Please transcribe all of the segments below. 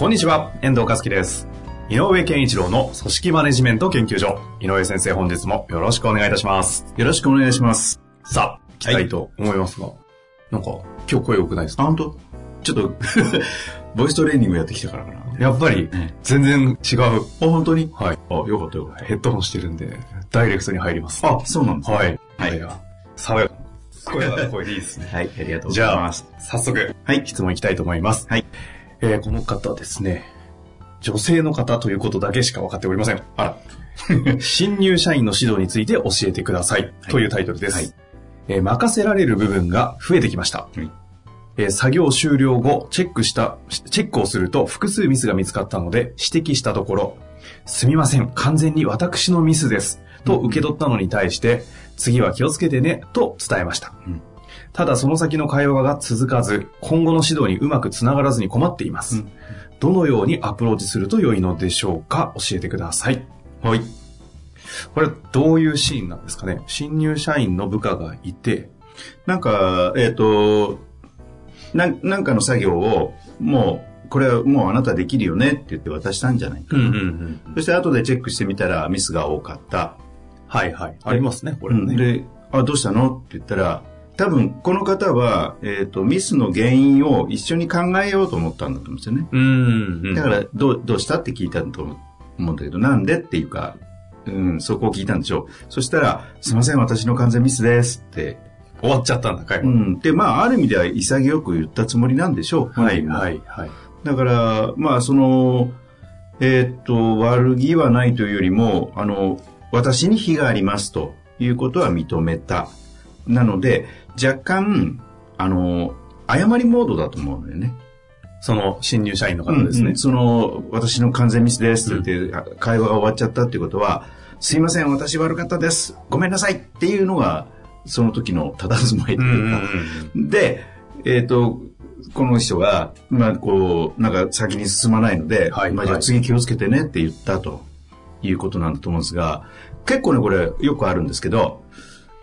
こんにちは、遠藤和樹です。井上健一郎の組織マネジメント研究所。井上先生、本日もよろしくお願いいたします。よろしくお願いします。さあ、行きたいと思いますが、なんか、今日声良くないですあ、か本当？ちょっと、ボイストレーニングやってきたからかな。やっぱりね、全然違う。あ、本当に？はい。あ、よかったよかった。ヘッドホンしてるんで、ダイレクトに入ります。あ、そうなんですねはい。はいや。爽やかな。声が声でいいですね。はい、ありがとうごじゃあざいます。、早速、はい質問いきたいと思います。はい。えーこの方ですね、女性の方ということだけしか分かっておりません。あら。新入社員の指導について教えてください。というタイトルです。はいえー任せられる部分が増えてきました。はいえー作業終了後、チェックした、チェックをすると複数ミスが見つかったので指摘したところ、すみません、完全に私のミスです。と受け取ったのに対して、次は気をつけてね、と伝えました。うんただその先の会話が続かず、今後の指導にうまくつながらずに困っています。うんどのようにアプローチすると良いのでしょうか？教えてください。はい。これどういうシーンなんですかね？新入社員の部下がいて、なんか、えっ、と、なん、なんかの作業を、もう、これはもうあなたできるよねって言って渡したんじゃないかな。ん。そして後でチェックしてみたらミスが多かった。はいはい。ありますね、これね。で、あ、どうしたの？って言ったら、多分この方は、えっ、と、ミスの原因を一緒に考えようと思ったんだと思うんですよね。うん。だから、どう、どうしたって聞いたと思うんだけど、なんでっていうか、うん、そこを聞いたんでしょう。そしたら、すいません、私の完全ミスですって。終わっちゃったんだ、会話。うん。で、まあ、ある意味では潔く言ったつもりなんでしょう。はいははいはい。だから、まあ、その、えーっと、悪気はないというよりも、あの、私に非がありますということは認めた。なので、若干、あの、謝りモードだと思うのよね。その新入社員の方ですねうんうん。その、私の完全ミスですって言って、会話が終わっちゃったっていうことは、すいません、私悪かったです。ごめんなさいっていうのが、その時の佇まいとうんいうか。うんで、えっ、と、この人が、まあ、こう、なんか先に進まないので、はいまあ、じゃあはい次気をつけてねって言ったということなんだと思うんですが、結構ね、これよくあるんですけど、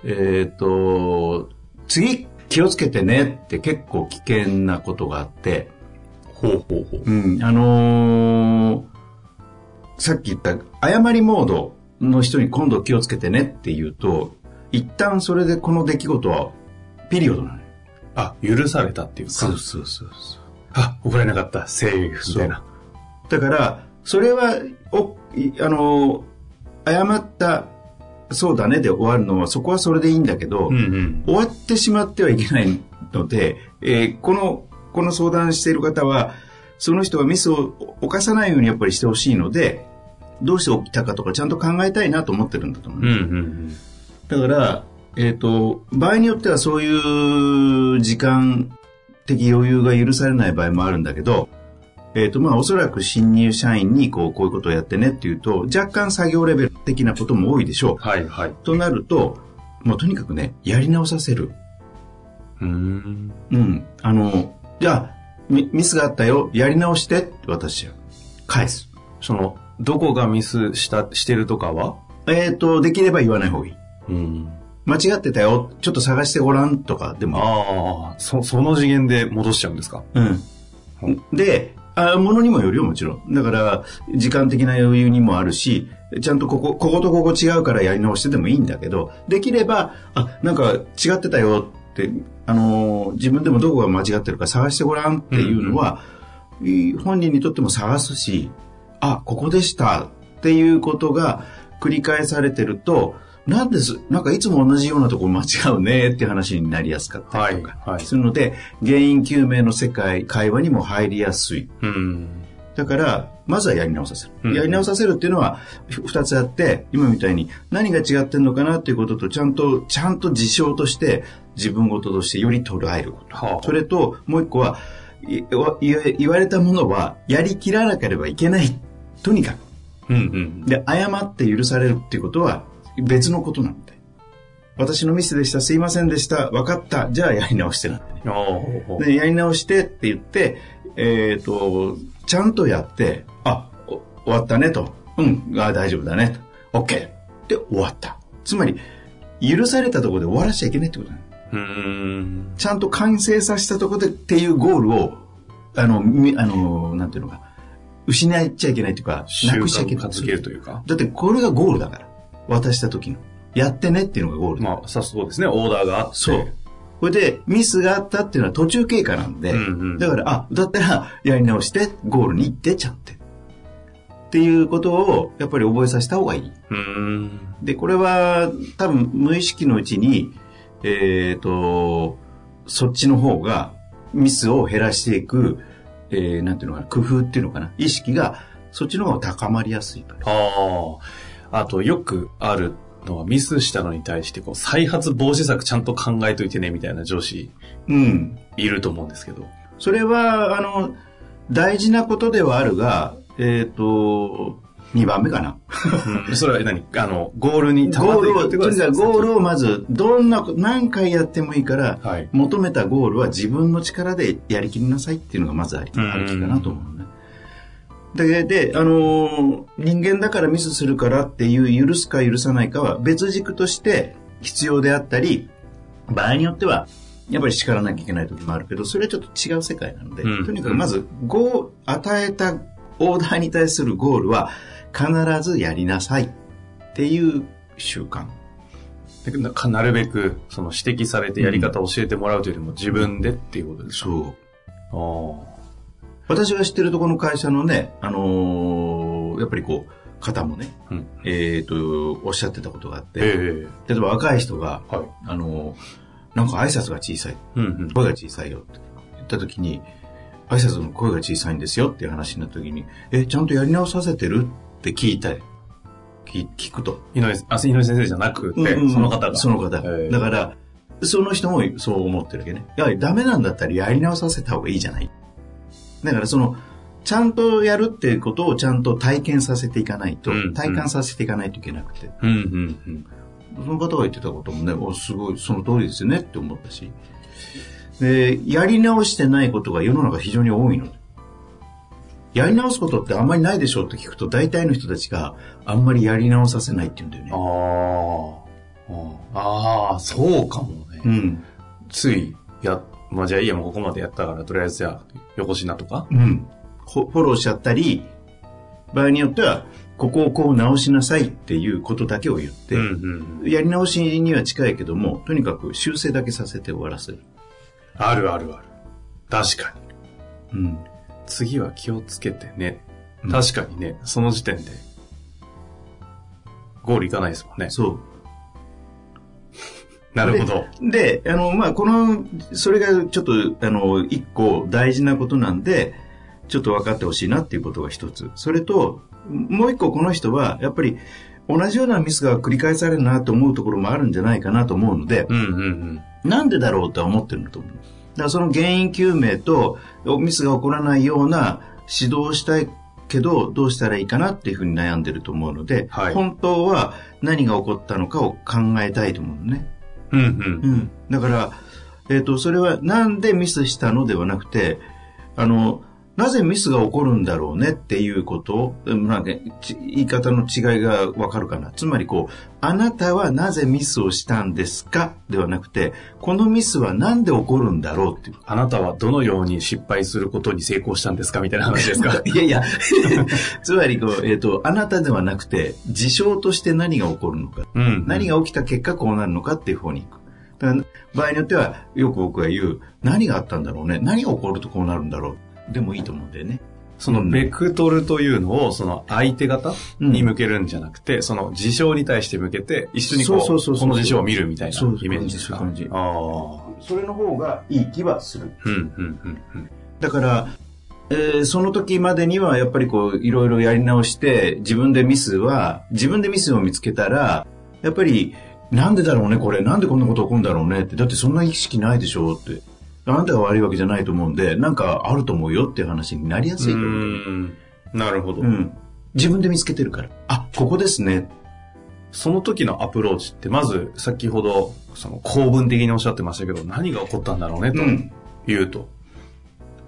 えっ、と、次気をつけてねって結構危険なことがあって、ほうほうほう。うん、あのーさっき言った謝りモードの人に今度気をつけてねって言うと、一旦それでこの出来事はピリオドなのよ。あ、許されたっていうか。そうそうそう。あ、怒られなかった。セーフみたいな。だから、それは、お、いあの、謝った、そうだねで終わるのは、そこはそれでいいんだけど、うんうん。終わってしまってはいけないので、えーこの、この相談している方は、その人がミスを犯さないようにやっぱりしてほしいので、どうして起きたかとかちゃんと考えたいなと思ってるんだと思う。うんうんだから、えっ、と、場合によってはそういう時間的余裕が許されない場合もあるんだけど、えっ、と、まあ、おそらく新入社員にこう、こういうことをやってねっていうと、若干作業レベル的なことも多いでしょう。はいはい。となると、もうとにかくね、やり直させる。うん。うん。あの、じゃあ、ミミスがあったよ、やり直してって私は返す。その、どこがミスした、してるとかは？えっ、と、できれば言わない方がいい。うん。間違ってたよ、ちょっと探してごらんとかでもああ、そ、その次元で戻しちゃうんですか？うん。で、あものにもよるよ、もちろん。だから、時間的な余裕にもあるし、ちゃんとここ、こことここ違うからやり直してでもいいんだけど、できれば、あ、なんか違ってたよって、あのー自分でもどこが間違ってるか探してごらんっていうのは、いい本人にとっても探すし、あ、ここでしたっていうことが繰り返されてると、なんです、なんかいつも同じようなところ間違うねっていう話になりやすかったりとか、するので、原因究明の世界、会話にも入りやすい。うん。だから、まずはやり直させる。うんやり直させるっていうのは、ふ二つあって、今みたいに何が違ってんのかなっていうことと、ちゃんと、ちゃんと事象として、自分事としてより捉えること。はあそれと、もう一個は、い言言われたものはやりきらなければいけない。とにかく。うんうん。で、謝って許されるっていうことは別のことなので。私のミスでした、すいませんでした、分かった、じゃあやり直してなってで、やり直してって言って、えっ、と、ちゃんとやって、あ、お終わったねと。うん、あ大丈夫だねと。OK。で、終わった。つまり、許されたところで終わらしちゃいけないってことな。ちゃんと完成させたところでっていうゴールを、あの、みあの、なんていうのか、失っちゃいけないというか、習なくしちゃいけない。というか。だってこれがゴールだから。渡した時の。やってねっていうのがゴール。まあ、さそうですね。オーダーがあって。そう。これで、ミスがあったっていうのは途中経過なんで、うんうんだから、あ、だったら、やり直して、ゴールに行って、ちゃんって。っていうことを、やっぱり覚えさせた方がいい。で、これは、多分、無意識のうちに、えっ、と、そっちの方が、ミスを減らしていく、えー、なんていうのかな、工夫っていうのかな、意識が、そっちの方が高まりやすい。ああ。あと、よくあるのは、ミスしたのに対して、こう、再発防止策ちゃんと考えといてね、みたいな上司、うん。いると思うんですけど。それは、あの、大事なことではあるが、えっ、と、2番目かな。うん。それは何？あの、ゴールに溜まっていくってことゴールをまず、どんな、何回やってもいいから、はい。求めたゴールは自分の力でやりきりなさいっていうのがまずあるきかなと思うね。で、で、あのー人間だからミスするからっていう許すか許さないかは別軸として必要であったり、場合によっては、やっぱり叱らなきゃいけない時もあるけど、それはちょっと違う世界なので、うんとにかくまず、ゴー与えたオーダーに対するゴールは必ずやりなさいっていう習慣。でななるべく、その指摘されてやり方を教えてもらうというよりも自分でっていうことですか？そう。あ私が知ってるところの会社のね、あのーやっぱりこう、方もね、あ。うん。えっ、と、おっしゃってたことがあって、ええ例えば若い人が、はい。あのーなんか挨拶が小さい、うんうん。声が小さいよって言った時に、挨拶の声が小さいんですよっていう話になった時に、え、ちゃんとやり直させてるって聞いたい。聞聞くと。井上、あ、井上先生じゃなくて、うんうんその方が。その方。ええだから、その人もそう思ってるわけね。やはりダメなんだったらやり直させた方がいいじゃない。だからその、ちゃんとやるっていうことをちゃんと体験させていかないと、うんうん体感させていかないといけなくて。うんうんうん。その方が言ってたこともね、おすごい、その通りですよねって思ったし。で、やり直してないことが世の中非常に多いので。やり直すことってあんまりないでしょうって聞くと、大体の人たちがあんまりやり直させないって言うんだよね。ああ。ああ、そうかもね。うん。つい、や、まあじゃあいいや、もうここまでやったから、とりあえずじゃあ、横品とか。うん。フォフォローしちゃったり、場合によっては、ここをこう直しなさいっていうことだけを言って、うんうん。やり直しには近いけども、とにかく修正だけさせて終わらせる。あるあるある。確かに。うん。次は気をつけてね。うん確かにね、その時点で、ゴールいかないですもんね。そう。なるほど。で、あの、まあ、この、それがちょっと、あの、一個大事なことなんで、ちょっと分かってほしいなっていうことが一つ。それと、もう一個この人は、やっぱり、同じようなミスが繰り返されるなと思うところもあるんじゃないかなと思うので、うんうんうん。なんでだろうとは思ってるんだと思う。だからその原因究明と、ミスが起こらないような指導をしたいけど、どうしたらいいかなっていうふうに悩んでると思うので、はい本当は何が起こったのかを考えたいと思うのね。うんうん。うん。だから、えっ、と、それはなんでミスしたのではなくて、あの、なぜミスが起こるんだろうねっていうこと言い方の違いがわかるかな。つまりこう、あなたはなぜミスをしたんですか？ではなくて、このミスはなんで起こるんだろうっていう。あなたはどのように失敗することに成功したんですか？みたいな話ですか？いやいや、つまりこう、えっ、と、あなたではなくて、事象として何が起こるのか。うん。何が起きた結果こうなるのかっていう方に行く。場合によっては、よく僕が言う、何があったんだろうね。何が起こるとこうなるんだろう。でもいいと思うんだよね。そのベクトルというのを、その相手方に向けるんじゃなくて、その事象に対して向けて、一緒にこう、そうそうそうこの事象を見るみたいなそうイメージですか。そういう感じああ。それの方がいい気はする。うん、うん、うん、うん。だから、えーその時までにはやっぱりこう、いろいろやり直して、自分でミスは、自分でミスを見つけたら、やっぱり、なんでだろうね、これ。なんでこんなこと起こるんだろうねって。だってそんな意識ないでしょって。あなたが悪いわけじゃないと思うんで、なんかあると思うよっていう話になりやすいと思う。ん。なるほど。うん。自分で見つけてるから。あ、ここですね。その時のアプローチって、まず先ほど、その構文的におっしゃってましたけど、何が起こったんだろうね、とうん言うと。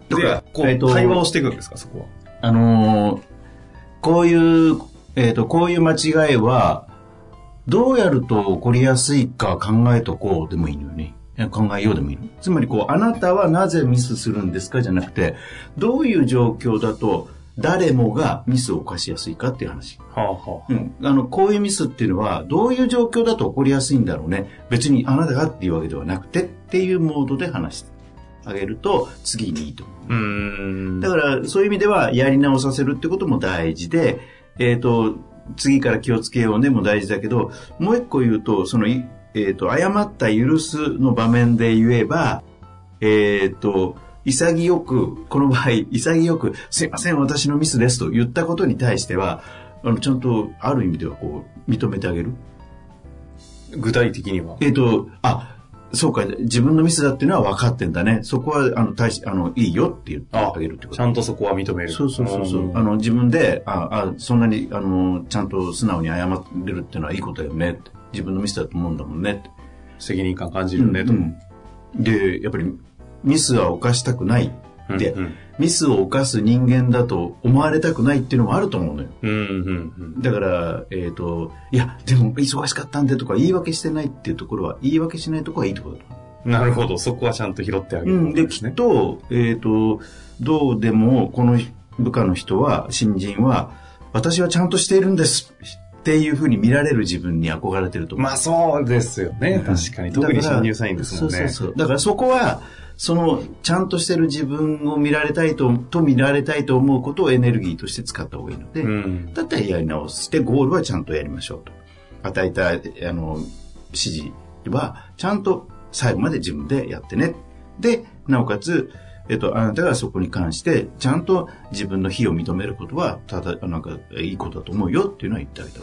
だからで、こう、えっと対話をしていくんですか、そこは。あのーこういう、えっ、と、こういう間違いは、どうやると起こりやすいか考えとこうでもいいのよね。考えようでもいいの？つまりこう、あなたはなぜミスするんですかじゃなくて、どういう状況だと誰もがミスを犯しやすいかっていう話。はあはうん。あの、こういうミスっていうのは、どういう状況だと起こりやすいんだろうね。別にあなたがっていうわけではなくてっていうモードで話してあげると、次にいいと思う。うーん。だから、そういう意味では、やり直させるってことも大事で、えっ、と、次から気をつけようねも大事だけど、もう一個言うと、その、いえっ、と、誤った許すの場面で言えば、えっ、と、潔く、この場合、潔く、すいません、私のミスですと言ったことに対しては、あの、ちゃんと、ある意味では、こう、認めてあげる？具体的には。えっ、と、あ、そうか、自分のミスだっていうのは分かってんだね。そこは、あの、大し、あの、いいよって言ってあげるってことちゃんとそこは認める。そうそうそうそう。んあの、自分で、あ、あ、そんなに、あの、ちゃんと素直に謝れるっていうのはいいことだよねって。自分のミスだと思うんだもんねって。責任感感じるね、と。うんで、やっぱり、ミスは犯したくない。で、うんミスを犯す人間だと思われたくないっていうのもあると思うのよ。うん、うん、うん。だから、えっ、と、いや、でも忙しかったんでとか言い訳してないっていうところは、言い訳しないところはいいところだと。なるほど。そこはちゃんと拾ってあげる、うん、で、きっと、えっ、と、どうでも、この部下の人は、新人は、私はちゃんとしているんですっていうふうに見られる自分に憧れてると思う。まあそうですよね。確かに。特に新入社員ですもんね。そうそうそう。だからそこは、その、ちゃんとしてる自分を見られたいと、と見られたいと思うことをエネルギーとして使った方がいいので、うん。だったらやり直して、ゴールはちゃんとやりましょうと。与えた、あの、指示は、ちゃんと最後まで自分でやってね。で、なおかつ、えっと、あなたがそこに関して、ちゃんと自分の非を認めることは、ただ、なんか、いいことだと思うよっていうのは言ってあげた。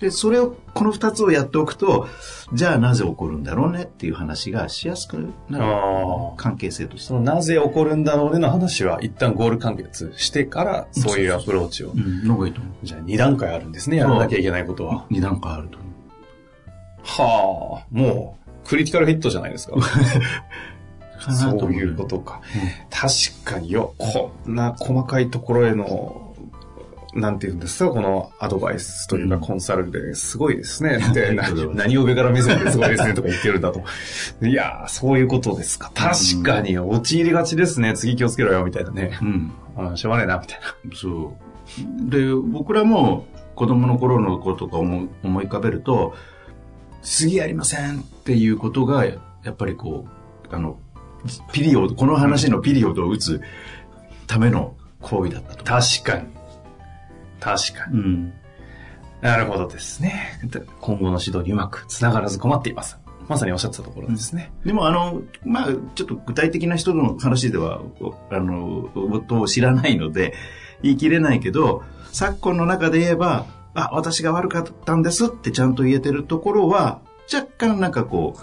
で、それを、この二つをやっておくと、じゃあなぜ起こるんだろうねっていう話がしやすくなる。関係性としてそ。のなぜ起こるんだろうねの話は一旦ゴール完結してからそういうアプローチを。うん、の方がいいと思う。じゃあ2段階あるんですね、やらなきゃいけないことは。二段階あると思う。はあ、もうクリティカルヒットじゃないですか。かなそういうことか。確かによ、こんな細かいところへの、なんていうんですか、このアドバイスというかうんコンサルですごいですね。って、なるほど何何を上から目線ですごいですねとか言ってるんだと。いやー、そういうことですか。確かに陥りがちですね。次気をつけろよ、みたいなね。うん。うん、しょうがねえな、みたいな。そう。で、僕らも子供の頃のこととか思い思い浮かべると、次やりませんっていうことが、やっぱりこう、あの、ピリオド、この話のピリオドを打つための行為だったと。確かに。確かに。うん。なるほどですね。今後の指導にうまく繋がらず困っています。まさにおっしゃってたところですね。でもあの、まあちょっと具体的な人の話では、おあの、夫を知らないので、言い切れないけど、昨今の中で言えば、あ、私が悪かったんですってちゃんと言えてるところは、若干なんかこう、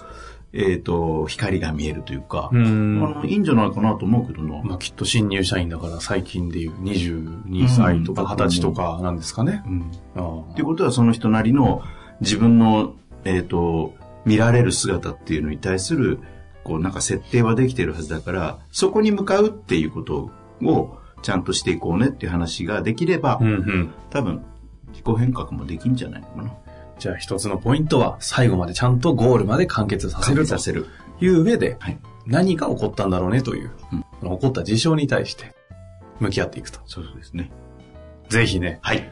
えっ、と、光が見えるというか、うあん。の、いいんじゃないかなと思うけどな。まあきっと新入社員だから最近でいう22歳とかうん20歳とかなんですかね。うん。あっていうことはその人なりの自分の、えっ、と、見られる姿っていうのに対する、こうなんか設定はできてるはずだから、そこに向かうっていうことをちゃんとしていこうねっていう話ができれば、うんうん。多分自己変革もできんじゃないのかな。じゃあ一つのポイントは最後までちゃんとゴールまで完結させると。いう上ではい。何が起こったんだろうねという、起こった事象に対して向き合っていくと。そうですね。ぜひね、はい。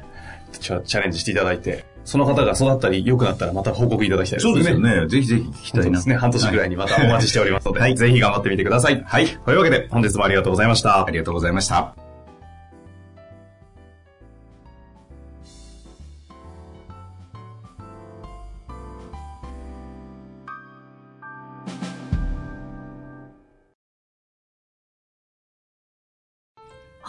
チャチャレンジしていただいて、その方が育ったり良くなったらまた報告いただきたいですね。そうですよね。ぜひぜひ聞きたいな。ですね。半年ぐらいにまたお待ちしておりますので、はいぜひ頑張ってみてください。はい。というわけで、本日もありがとうございました。ありがとうございました。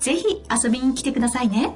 ぜひ遊びに来てくださいね。